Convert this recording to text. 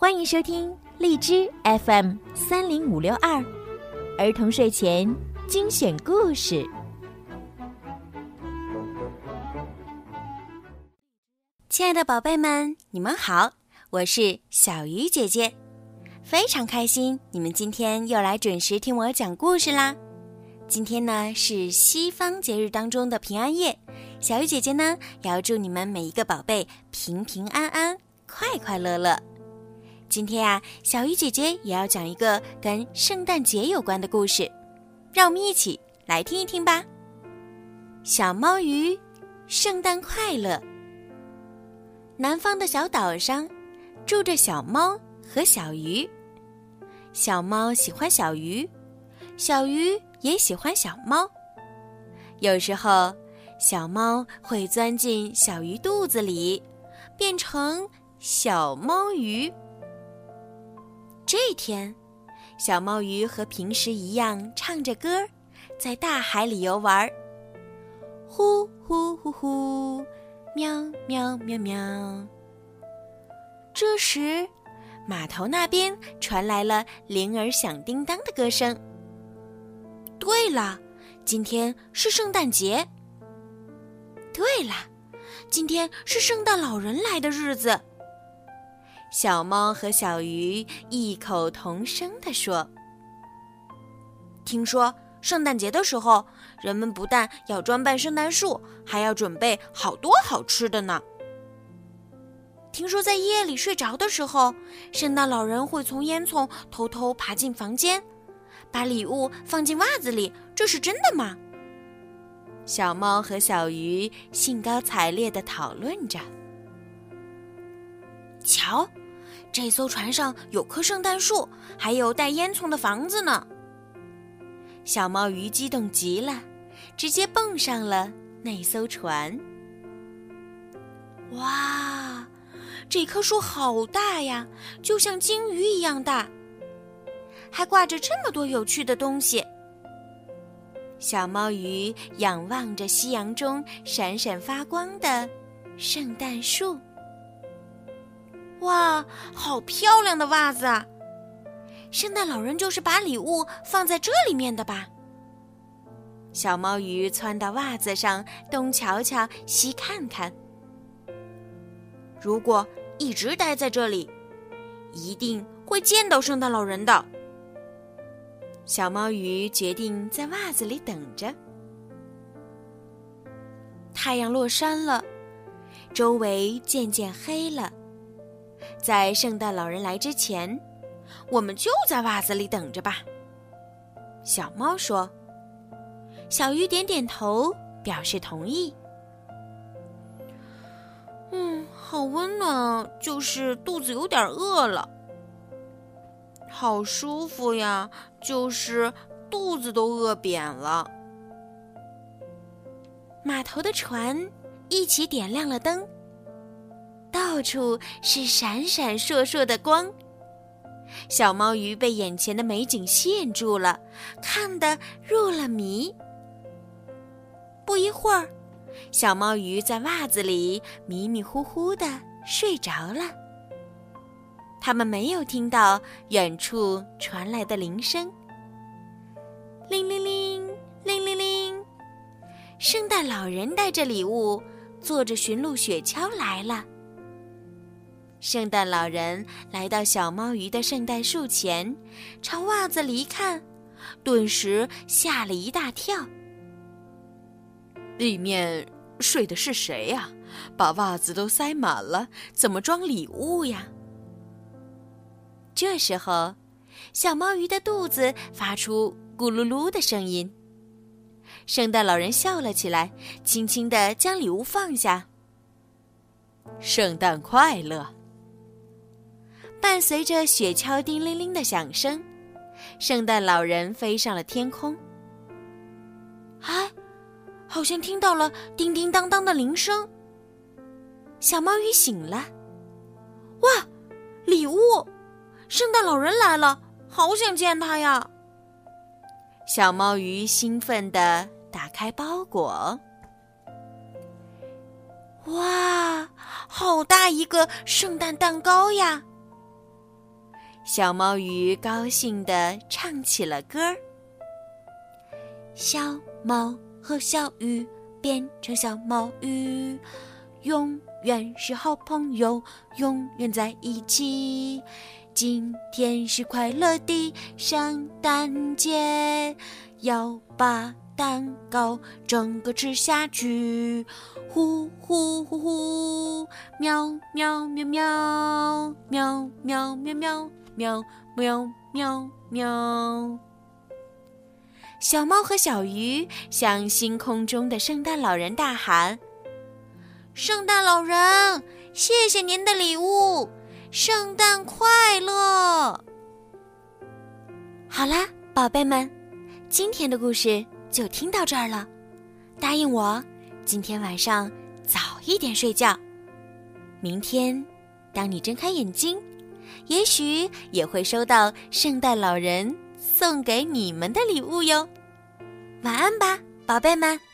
欢迎收听荔枝 FM 三零五六二儿童睡前精选故事。亲爱的宝贝们，你们好，我是小鱼姐姐，非常开心你们今天又来准时听我讲故事啦。今天呢是西方节日当中的平安夜，小鱼姐姐呢也要祝你们每一个宝贝平平安安、快快乐乐。今天呀，小鱼姐姐也要讲一个跟圣诞节有关的故事，让我们一起来听一听吧。小猫鱼，圣诞快乐！南方的小岛上，住着小猫和小鱼。小猫喜欢小鱼，小鱼也喜欢小猫。有时候，小猫会钻进小鱼肚子里，变成小猫鱼。这天，小猫鱼和平时一样唱着歌，在大海里游玩。呼呼呼呼，喵喵喵喵。这时，码头那边传来了铃儿响叮当的歌声。对了，今天是圣诞节。对了，今天是圣诞老人来的日子。小猫和小鱼异口同声地说：“听说圣诞节的时候，人们不但要装扮圣诞树，还要准备好多好吃的呢。听说在夜里睡着的时候，圣诞老人会从烟囱偷偷爬进房间，把礼物放进袜子里，这是真的吗？”小猫和小鱼兴高采烈地讨论着。瞧，这艘船上有棵圣诞树，还有带烟囱的房子呢。小猫鱼激动极了，直接蹦上了那艘船。哇，这棵树好大呀，就像鲸鱼一样大，还挂着这么多有趣的东西。小猫鱼仰望着夕阳中闪闪发光的圣诞树。哇，好漂亮的袜子啊！圣诞老人就是把礼物放在这里面的吧？小猫鱼窜到袜子上，东瞧瞧，西看看。如果一直待在这里，一定会见到圣诞老人的。小猫鱼决定在袜子里等着。太阳落山了，周围渐渐黑了。在圣诞老人来之前，我们就在袜子里等着吧。小猫说。小鱼点点头，表示同意。嗯，好温暖啊，就是肚子有点饿了。好舒服呀，就是肚子都饿扁了。码头的船一起点亮了灯。到处是闪闪烁烁的光，小猫鱼被眼前的美景吸引住了，看得入了迷。不一会儿，小猫鱼在袜子里迷迷糊糊的睡着了。他们没有听到远处传来的铃声，铃铃铃，铃铃铃，圣诞老人带着礼物，坐着驯鹿雪橇来了。圣诞老人来到小猫鱼的圣诞树前，朝袜子里一看，顿时吓了一大跳。里面睡的是谁呀？把袜子都塞满了，怎么装礼物呀？这时候，小猫鱼的肚子发出咕噜噜的声音。圣诞老人笑了起来，轻轻地将礼物放下。圣诞快乐！伴随着雪橇叮铃铃的响声，圣诞老人飞上了天空。哎，好像听到了叮叮当当的铃声。小猫鱼醒了，哇，礼物！圣诞老人来了，好想见他呀！小猫鱼兴奋地打开包裹，哇，好大一个圣诞蛋糕呀！小毛鱼高兴地唱起了歌儿。小猫和小鱼变成小毛鱼，永远是好朋友，永远在一起。今天是快乐的圣诞节，要把蛋糕整个吃下去。呼呼呼呼，喵喵喵喵，喵喵喵喵。喵喵喵喵！小猫和小鱼向星空中的圣诞老人大喊：“圣诞老人，谢谢您的礼物，圣诞快乐！”好啦，宝贝们，今天的故事就听到这儿了。答应我，今天晚上早一点睡觉。明天，当你睁开眼睛。也许也会收到圣诞老人送给你们的礼物哟。晚安吧，宝贝们。